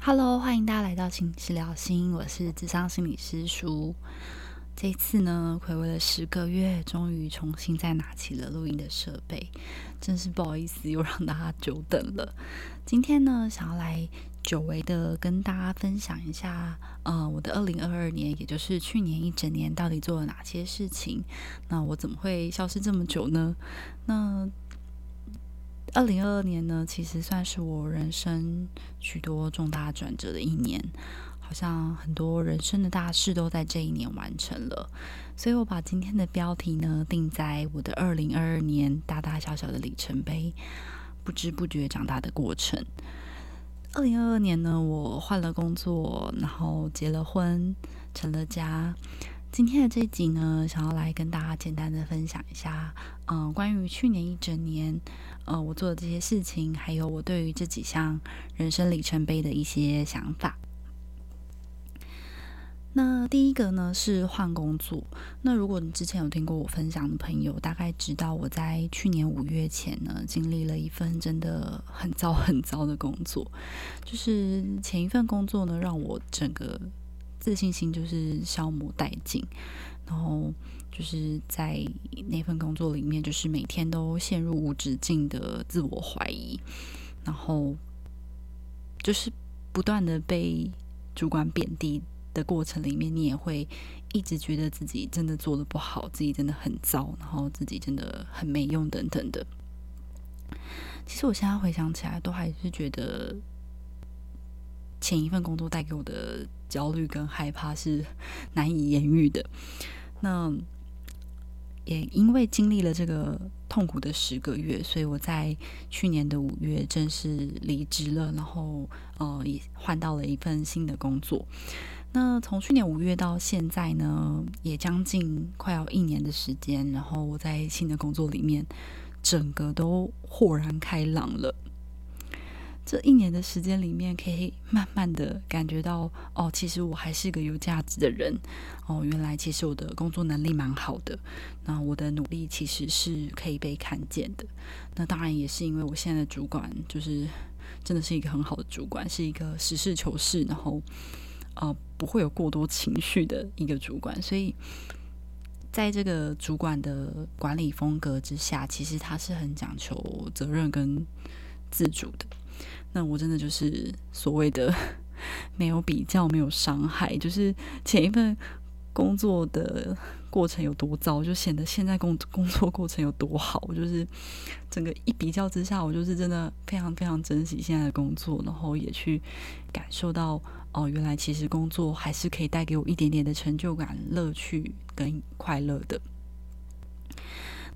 Hello，欢迎大家来到心理师聊心，我是智商心理师舒。这次呢，暌违了十个月，终于重新再拿起了录音的设备，真是不好意思，又让大家久等了。今天呢，想要来久违的跟大家分享一下，呃，我的二零二二年，也就是去年一整年，到底做了哪些事情？那我怎么会消失这么久呢？那二零二二年呢，其实算是我人生许多重大转折的一年，好像很多人生的大事都在这一年完成了，所以我把今天的标题呢定在我的二零二二年大大小小的里程碑，不知不觉长大的过程。二零二二年呢，我换了工作，然后结了婚，成了家。今天的这一集呢，想要来跟大家简单的分享一下，嗯，关于去年一整年，呃，我做的这些事情，还有我对于这几项人生里程碑的一些想法。那第一个呢是换工作。那如果你之前有听过我分享的朋友，大概知道我在去年五月前呢，经历了一份真的很糟很糟的工作，就是前一份工作呢，让我整个。自信心就是消磨殆尽，然后就是在那份工作里面，就是每天都陷入无止境的自我怀疑，然后就是不断的被主管贬低的过程里面，你也会一直觉得自己真的做的不好，自己真的很糟，然后自己真的很没用等等的。其实我现在回想起来，都还是觉得。前一份工作带给我的焦虑跟害怕是难以言喻的。那也因为经历了这个痛苦的十个月，所以我在去年的五月正式离职了，然后呃也换到了一份新的工作。那从去年五月到现在呢，也将近快要一年的时间，然后我在新的工作里面，整个都豁然开朗了。这一年的时间里面，可以慢慢的感觉到，哦，其实我还是个有价值的人，哦，原来其实我的工作能力蛮好的，那我的努力其实是可以被看见的。那当然也是因为我现在的主管，就是真的是一个很好的主管，是一个实事求是，然后呃不会有过多情绪的一个主管，所以在这个主管的管理风格之下，其实他是很讲求责任跟自主的。那我真的就是所谓的没有比较，没有伤害，就是前一份工作的过程有多糟，就显得现在工工作过程有多好。就是整个一比较之下，我就是真的非常非常珍惜现在的工作，然后也去感受到哦，原来其实工作还是可以带给我一点点的成就感、乐趣跟快乐的。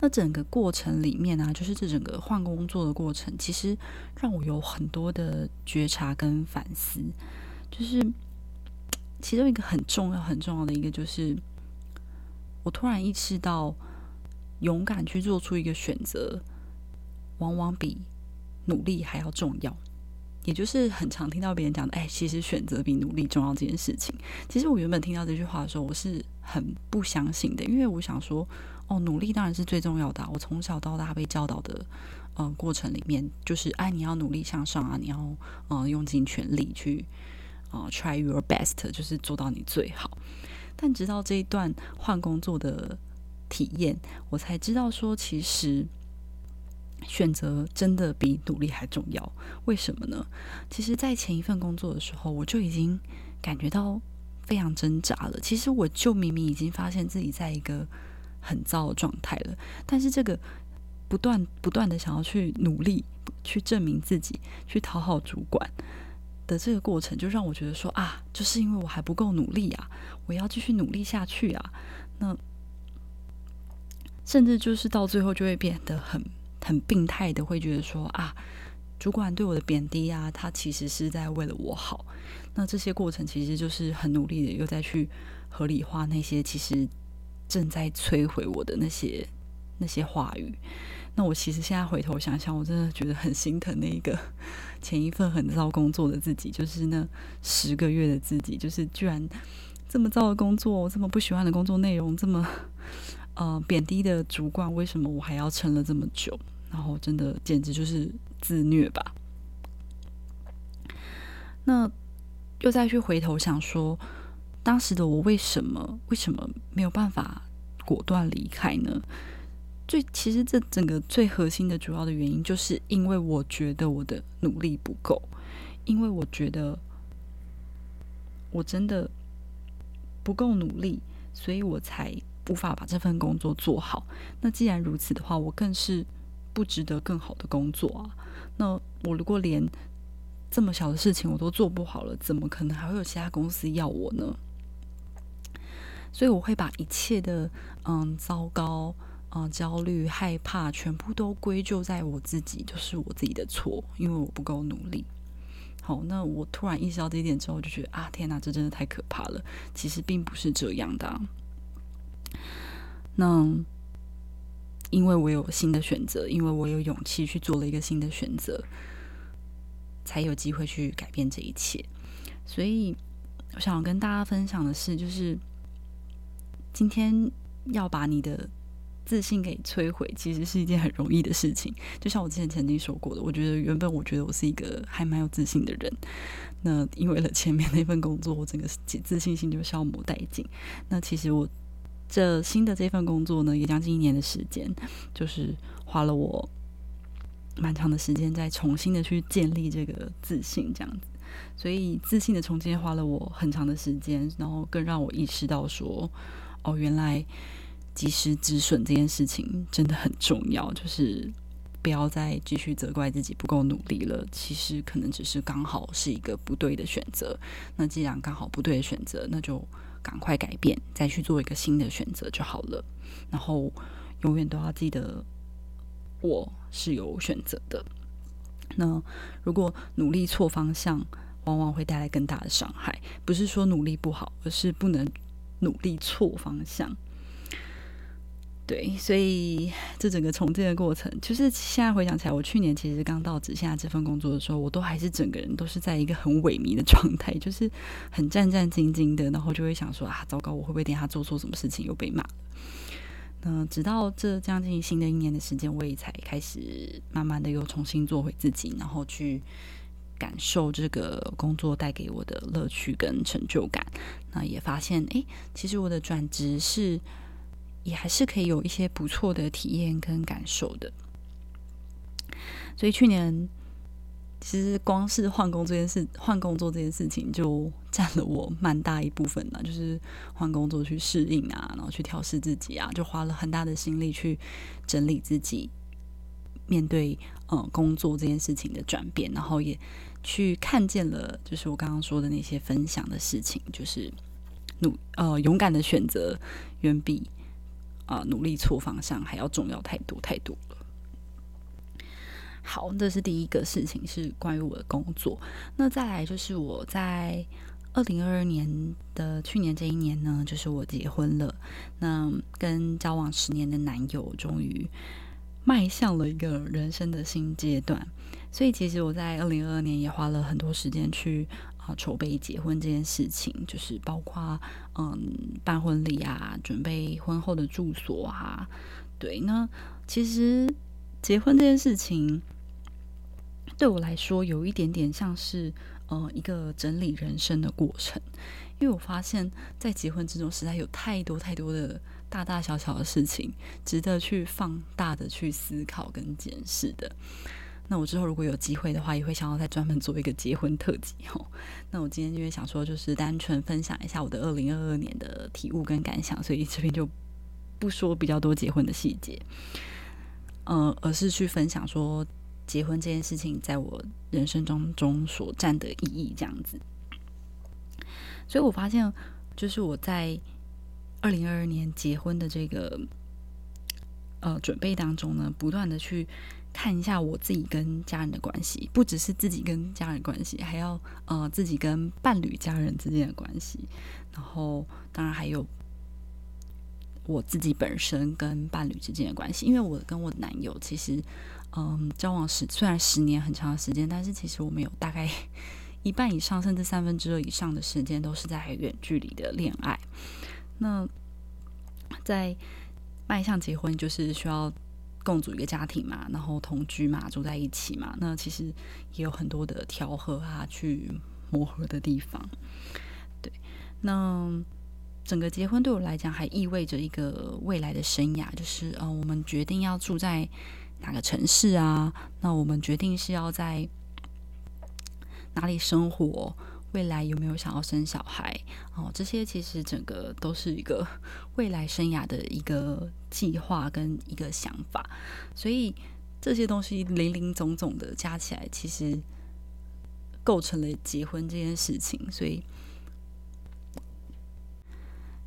那整个过程里面呢，就是这整个换工作的过程，其实让我有很多的觉察跟反思。就是其中一个很重要、很重要的一个，就是我突然意识到，勇敢去做出一个选择，往往比努力还要重要。也就是很常听到别人讲的，哎，其实选择比努力重要这件事情。其实我原本听到这句话的时候，我是很不相信的，因为我想说。哦，努力当然是最重要的。我从小到大被教导的，嗯，过程里面就是，哎，你要努力向上啊，你要，嗯，用尽全力去，啊，try your best，就是做到你最好。但直到这一段换工作的体验，我才知道说，其实选择真的比努力还重要。为什么呢？其实，在前一份工作的时候，我就已经感觉到非常挣扎了。其实，我就明明已经发现自己在一个。很糟的状态了，但是这个不断不断的想要去努力去证明自己，去讨好主管的这个过程，就让我觉得说啊，就是因为我还不够努力啊，我要继续努力下去啊。那甚至就是到最后就会变得很很病态的，会觉得说啊，主管对我的贬低啊，他其实是在为了我好。那这些过程其实就是很努力的，又再去合理化那些其实。正在摧毁我的那些那些话语，那我其实现在回头想想，我真的觉得很心疼那一个前一份很糟工作的自己，就是那十个月的自己，就是居然这么糟的工作，这么不喜欢的工作内容，这么呃贬低的主管，为什么我还要撑了这么久？然后真的简直就是自虐吧。那又再去回头想说，当时的我为什么为什么没有办法果断离开呢？最其实这整个最核心的主要的原因，就是因为我觉得我的努力不够，因为我觉得我真的不够努力，所以我才无法把这份工作做好。那既然如此的话，我更是不值得更好的工作啊。那我如果连这么小的事情我都做不好了，怎么可能还会有其他公司要我呢？所以我会把一切的嗯糟糕。啊，焦虑、害怕，全部都归咎在我自己，就是我自己的错，因为我不够努力。好，那我突然意识到这一点之后，就觉得啊，天哪，这真的太可怕了。其实并不是这样的。那因为我有新的选择，因为我有勇气去做了一个新的选择，才有机会去改变这一切。所以，我想跟大家分享的是，就是今天要把你的。自信给摧毁，其实是一件很容易的事情。就像我之前曾经说过的，我觉得原本我觉得我是一个还蛮有自信的人，那因为了前面那份工作，我整个自信心就消磨殆尽。那其实我这新的这份工作呢，也将近一年的时间，就是花了我蛮长的时间，在重新的去建立这个自信，这样子。所以自信的重建花了我很长的时间，然后更让我意识到说，哦，原来。及时止损这件事情真的很重要，就是不要再继续责怪自己不够努力了。其实可能只是刚好是一个不对的选择。那既然刚好不对的选择，那就赶快改变，再去做一个新的选择就好了。然后永远都要记得，我是有选择的。那如果努力错方向，往往会带来更大的伤害。不是说努力不好，而是不能努力错方向。对，所以这整个重建的过程，就是现在回想起来，我去年其实刚到职现在这份工作的时候，我都还是整个人都是在一个很萎靡的状态，就是很战战兢兢的，然后就会想说啊，糟糕，我会不会等下做错什么事情又被骂？那直到这将近新的一年的时间，我也才开始慢慢的又重新做回自己，然后去感受这个工作带给我的乐趣跟成就感。那也发现，哎，其实我的转职是。也还是可以有一些不错的体验跟感受的，所以去年其实光是换工这件事，换工作这件事情就占了我蛮大一部分了，就是换工作去适应啊，然后去调试自己啊，就花了很大的心力去整理自己，面对嗯工作这件事情的转变，然后也去看见了，就是我刚刚说的那些分享的事情，就是努呃勇敢的选择远比。啊，努力错方向还要重要太多太多了。好，这是第一个事情，是关于我的工作。那再来就是我在二零二二年的去年这一年呢，就是我结婚了。那跟交往十年的男友，终于迈向了一个人生的新阶段。所以，其实我在二零二二年也花了很多时间去。啊，筹备结婚这件事情，就是包括嗯办婚礼啊，准备婚后的住所啊。对，那其实结婚这件事情对我来说，有一点点像是呃一个整理人生的过程，因为我发现，在结婚之中，实在有太多太多的大大小小的事情，值得去放大的去思考跟检视的。那我之后如果有机会的话，也会想要再专门做一个结婚特辑哦。那我今天因为想说，就是单纯分享一下我的二零二二年的体悟跟感想，所以这边就不说比较多结婚的细节，呃，而是去分享说结婚这件事情在我人生当中所占的意义这样子。所以我发现，就是我在二零二二年结婚的这个呃准备当中呢，不断的去。看一下我自己跟家人的关系，不只是自己跟家人关系，还要呃自己跟伴侣家人之间的关系，然后当然还有我自己本身跟伴侣之间的关系。因为我跟我男友其实嗯交往十虽然十年很长的时间，但是其实我们有大概 一半以上甚至三分之二以上的时间都是在远距离的恋爱。那在迈向结婚，就是需要。共组一个家庭嘛，然后同居嘛，住在一起嘛，那其实也有很多的调和啊，去磨合的地方。对，那整个结婚对我来讲，还意味着一个未来的生涯，就是呃，我们决定要住在哪个城市啊？那我们决定是要在哪里生活？未来有没有想要生小孩？哦，这些其实整个都是一个未来生涯的一个计划跟一个想法，所以这些东西零零总总的加起来，其实构成了结婚这件事情。所以，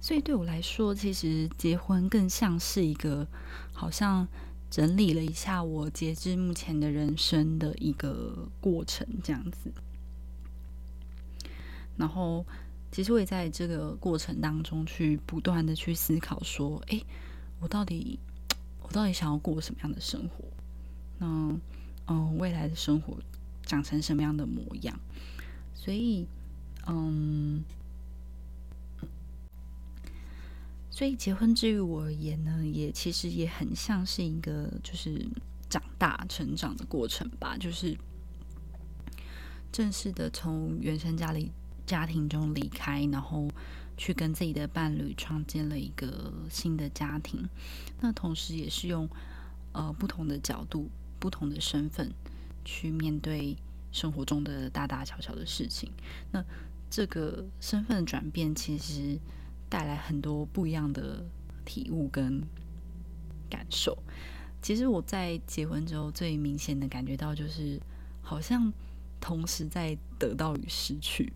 所以对我来说，其实结婚更像是一个好像整理了一下我截至目前的人生的一个过程，这样子。然后，其实我也在这个过程当中去不断的去思考，说，哎，我到底，我到底想要过什么样的生活？那，嗯，未来的生活长成什么样的模样？所以，嗯，所以结婚之于我而言呢，也其实也很像是一个就是长大成长的过程吧，就是正式的从原生家里。家庭中离开，然后去跟自己的伴侣创建了一个新的家庭。那同时也是用呃不同的角度、不同的身份去面对生活中的大大小小的事情。那这个身份的转变，其实带来很多不一样的体悟跟感受。其实我在结婚之后，最明显的感觉到就是，好像同时在得到与失去。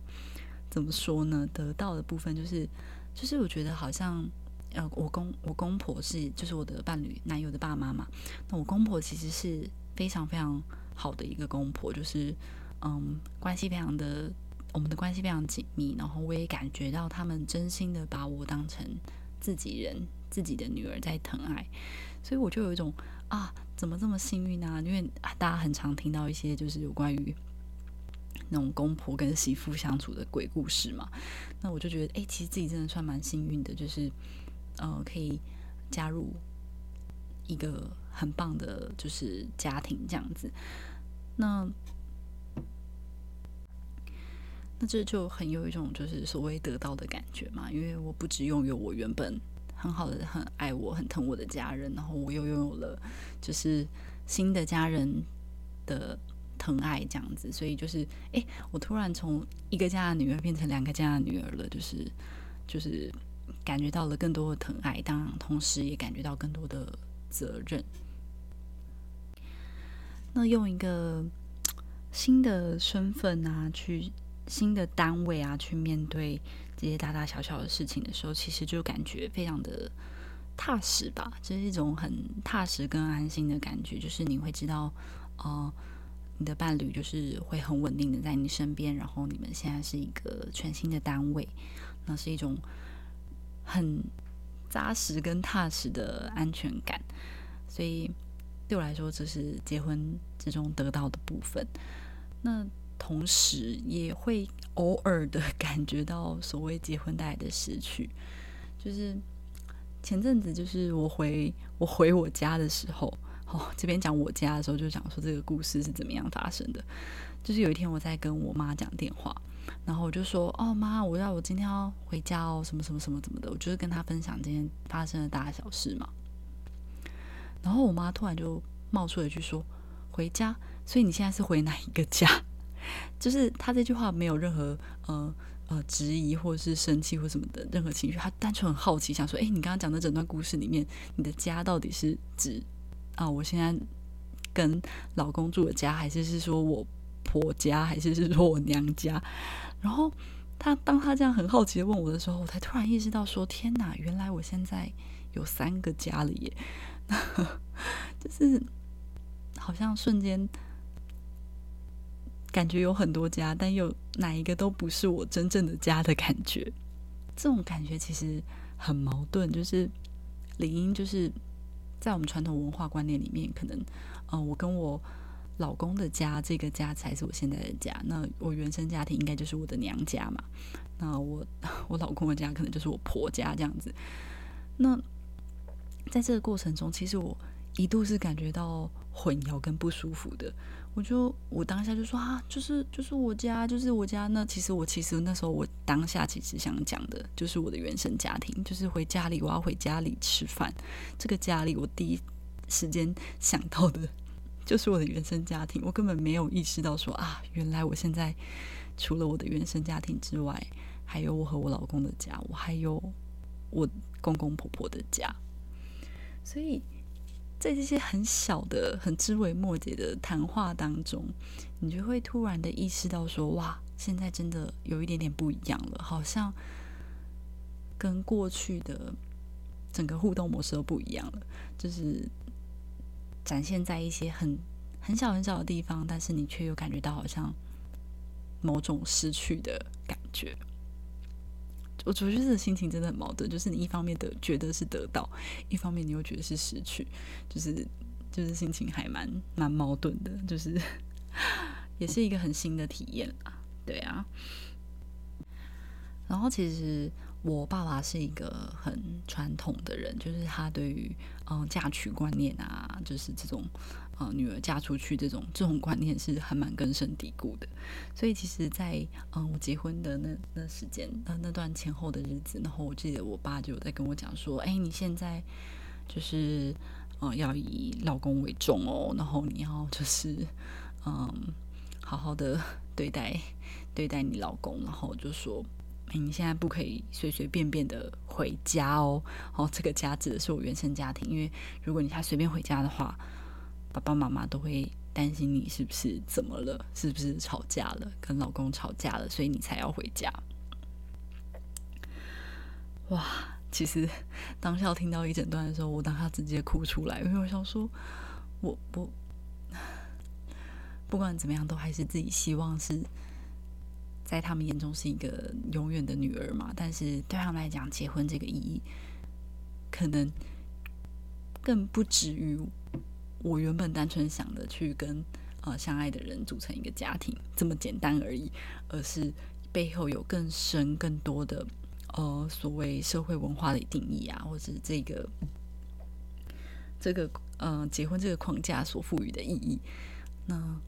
怎么说呢？得到的部分就是，就是我觉得好像，呃，我公我公婆是就是我的伴侣男友的爸妈嘛。那我公婆其实是非常非常好的一个公婆，就是嗯，关系非常的，我们的关系非常紧密。然后我也感觉到他们真心的把我当成自己人，自己的女儿在疼爱。所以我就有一种啊，怎么这么幸运呢？因为大家很常听到一些就是有关于。那种公婆跟媳妇相处的鬼故事嘛，那我就觉得，哎，其实自己真的算蛮幸运的，就是呃，可以加入一个很棒的，就是家庭这样子。那那这就很有一种就是所谓得到的感觉嘛，因为我不只拥有我原本很好的、很爱我、很疼我的家人，然后我又拥有了就是新的家人的。疼爱这样子，所以就是，哎，我突然从一个家的女儿变成两个家的女儿了，就是，就是感觉到了更多的疼爱，当然，同时也感觉到更多的责任。那用一个新的身份啊，去新的单位啊，去面对这些大大小小的事情的时候，其实就感觉非常的踏实吧，这是一种很踏实跟安心的感觉，就是你会知道，哦。你的伴侣就是会很稳定的在你身边，然后你们现在是一个全新的单位，那是一种很扎实跟踏实的安全感。所以对我来说，这是结婚之中得到的部分。那同时也会偶尔的感觉到所谓结婚带来的失去，就是前阵子就是我回我回我家的时候。哦，这边讲我家的时候，就讲说这个故事是怎么样发生的。就是有一天我在跟我妈讲电话，然后我就说：“哦，妈，我要我今天要回家哦，什么什么什么怎么的。”我就是跟她分享今天发生的大小事嘛。然后我妈突然就冒出了一句说：“回家？所以你现在是回哪一个家？” 就是她这句话没有任何呃呃质疑或者是生气或什么的任何情绪，她单纯很好奇，想说：“哎，你刚刚讲的整段故事里面，你的家到底是指？”啊，我现在跟老公住的家，还是是说我婆家，还是是说我娘家？然后他当他这样很好奇的问我的时候，我才突然意识到说：天哪，原来我现在有三个家了耶！就是好像瞬间感觉有很多家，但又哪一个都不是我真正的家的感觉。这种感觉其实很矛盾，就是理应就是。在我们传统文化观念里面，可能，呃，我跟我老公的家，这个家才是我现在的家。那我原生家庭应该就是我的娘家嘛。那我 我老公的家可能就是我婆家这样子。那在这个过程中，其实我一度是感觉到混淆跟不舒服的。我就我当下就说啊，就是就是我家，就是我家。那其实我其实那时候我当下其实想讲的就是我的原生家庭，就是回家里我要回家里吃饭。这个家里我第一时间想到的就是我的原生家庭，我根本没有意识到说啊，原来我现在除了我的原生家庭之外，还有我和我老公的家，我还有我公公婆婆的家，所以。在这些很小的、很枝微末节的谈话当中，你就会突然的意识到说：“哇，现在真的有一点点不一样了，好像跟过去的整个互动模式都不一样了。”就是展现在一些很很小很小的地方，但是你却又感觉到好像某种失去的感觉。我觉得这个心情真的很矛盾，就是你一方面的觉得是得到，一方面你又觉得是失去，就是就是心情还蛮蛮矛盾的，就是 也是一个很新的体验啊，对啊。然后其实。我爸爸是一个很传统的人，就是他对于嗯嫁娶观念啊，就是这种呃女儿嫁出去这种这种观念是还蛮根深蒂固的。所以其实，在嗯我结婚的那那时间呃那段前后的日子，然后我记得我爸就在跟我讲说：“哎，你现在就是嗯要以老公为重哦，然后你要就是 嗯好好的对待对待你老公。”然后就说。你现在不可以随随便便的回家哦。哦，这个家指的是我原生家庭，因为如果你他随便回家的话，爸爸妈妈都会担心你是不是怎么了，是不是吵架了，跟老公吵架了，所以你才要回家。哇，其实 当下听到一整段的时候，我当下直接哭出来，因为我想说，我我 不管怎么样，都还是自己希望是。在他们眼中是一个永远的女儿嘛，但是对他们来讲，结婚这个意义可能更不止于我原本单纯想的去跟呃相爱的人组成一个家庭这么简单而已，而是背后有更深、更多的呃所谓社会文化的定义啊，或者这个这个呃结婚这个框架所赋予的意义，那。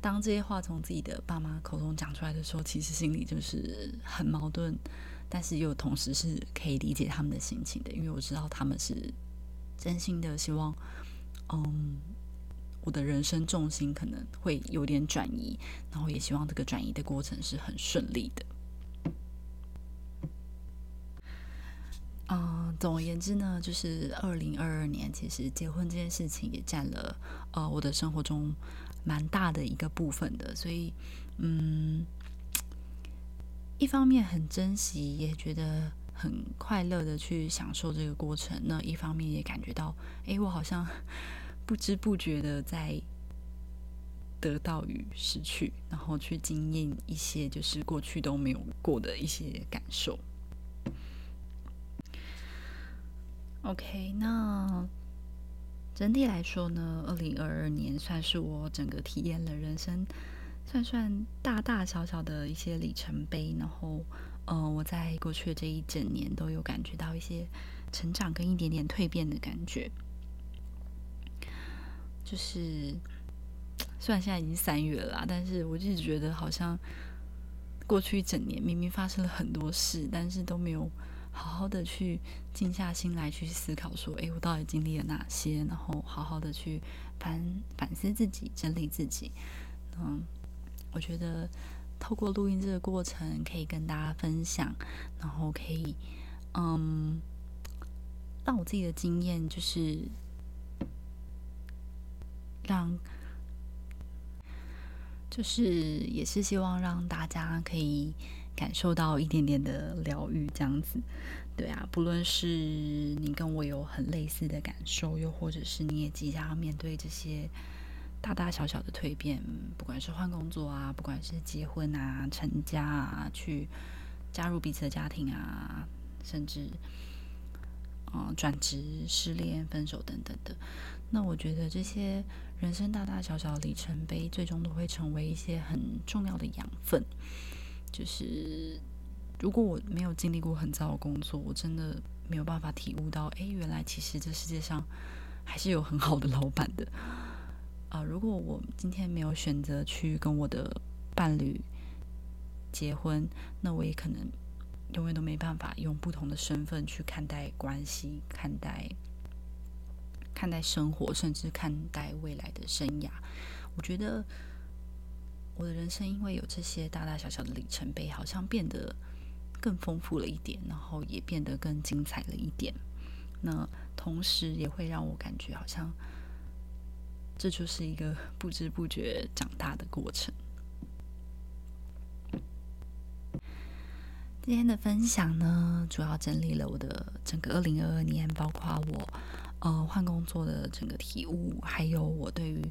当这些话从自己的爸妈口中讲出来的时候，其实心里就是很矛盾，但是又同时是可以理解他们的心情的，因为我知道他们是真心的希望，嗯，我的人生重心可能会有点转移，然后也希望这个转移的过程是很顺利的。嗯，总而言之呢，就是二零二二年，其实结婚这件事情也占了呃我的生活中。蛮大的一个部分的，所以，嗯，一方面很珍惜，也觉得很快乐的去享受这个过程。那一方面也感觉到，哎，我好像不知不觉的在得到与失去，然后去经验一些就是过去都没有过的一些感受。OK，那。整体来说呢，二零二二年算是我整个体验了人生，算算大大小小的一些里程碑。然后，呃，我在过去的这一整年都有感觉到一些成长跟一点点蜕变的感觉。就是虽然现在已经三月了，但是我一直觉得好像过去一整年明明发生了很多事，但是都没有。好好的去静下心来去思考，说，哎，我到底经历了哪些？然后好好的去反反思自己，整理自己。嗯，我觉得透过录音这个过程，可以跟大家分享，然后可以，嗯，让我自己的经验就是让，就是也是希望让大家可以。感受到一点点的疗愈，这样子，对啊，不论是你跟我有很类似的感受，又或者是你也即将要面对这些大大小小的蜕变，不管是换工作啊，不管是结婚啊、成家啊，去加入彼此的家庭啊，甚至嗯转职、失恋、分手等等的，那我觉得这些人生大大小小的里程碑，最终都会成为一些很重要的养分。就是如果我没有经历过很糟的工作，我真的没有办法体悟到，哎，原来其实这世界上还是有很好的老板的。啊，如果我今天没有选择去跟我的伴侣结婚，那我也可能永远都没办法用不同的身份去看待关系、看待看待生活，甚至看待未来的生涯。我觉得我的人生因为有这些大大小小的里程碑，好像变得更丰富了一点，然后也变得更精彩了一点。那同时也会让我感觉好像。这就是一个不知不觉长大的过程。今天的分享呢，主要整理了我的整个二零二二年，包括我呃换工作的整个体悟，还有我对于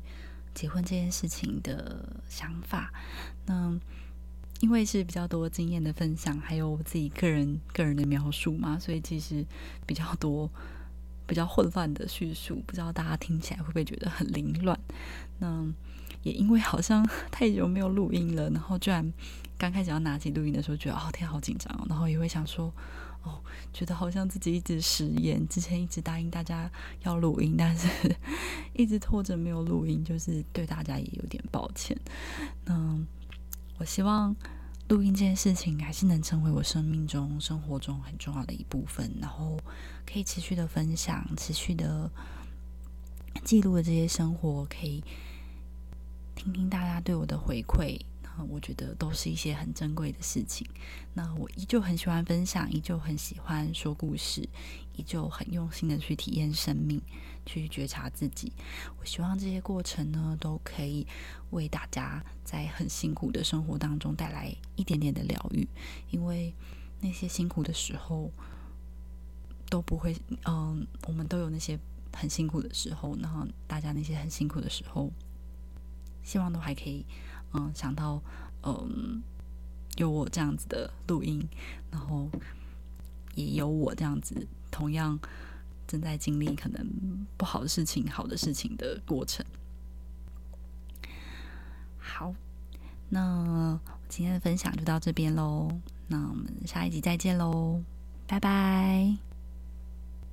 结婚这件事情的想法。那因为是比较多经验的分享，还有我自己个人个人的描述嘛，所以其实比较多。比较混乱的叙述，不知道大家听起来会不会觉得很凌乱？那也因为好像太久没有录音了，然后居然刚开始要拿起录音的时候，觉得哦天，好紧张哦，然后也会想说哦，觉得好像自己一直食言，之前一直答应大家要录音，但是 一直拖着没有录音，就是对大家也有点抱歉。那我希望。录音这件事情还是能成为我生命中、生活中很重要的一部分，然后可以持续的分享、持续的记录的这些生活，可以听听大家对我的回馈。我觉得都是一些很珍贵的事情。那我依旧很喜欢分享，依旧很喜欢说故事，依旧很用心的去体验生命，去觉察自己。我希望这些过程呢，都可以为大家在很辛苦的生活当中带来一点点的疗愈。因为那些辛苦的时候都不会，嗯，我们都有那些很辛苦的时候，然后大家那些很辛苦的时候，希望都还可以。嗯，想到嗯，有我这样子的录音，然后也有我这样子同样正在经历可能不好的事情、好的事情的过程。好，那今天的分享就到这边喽，那我们下一集再见喽，拜拜。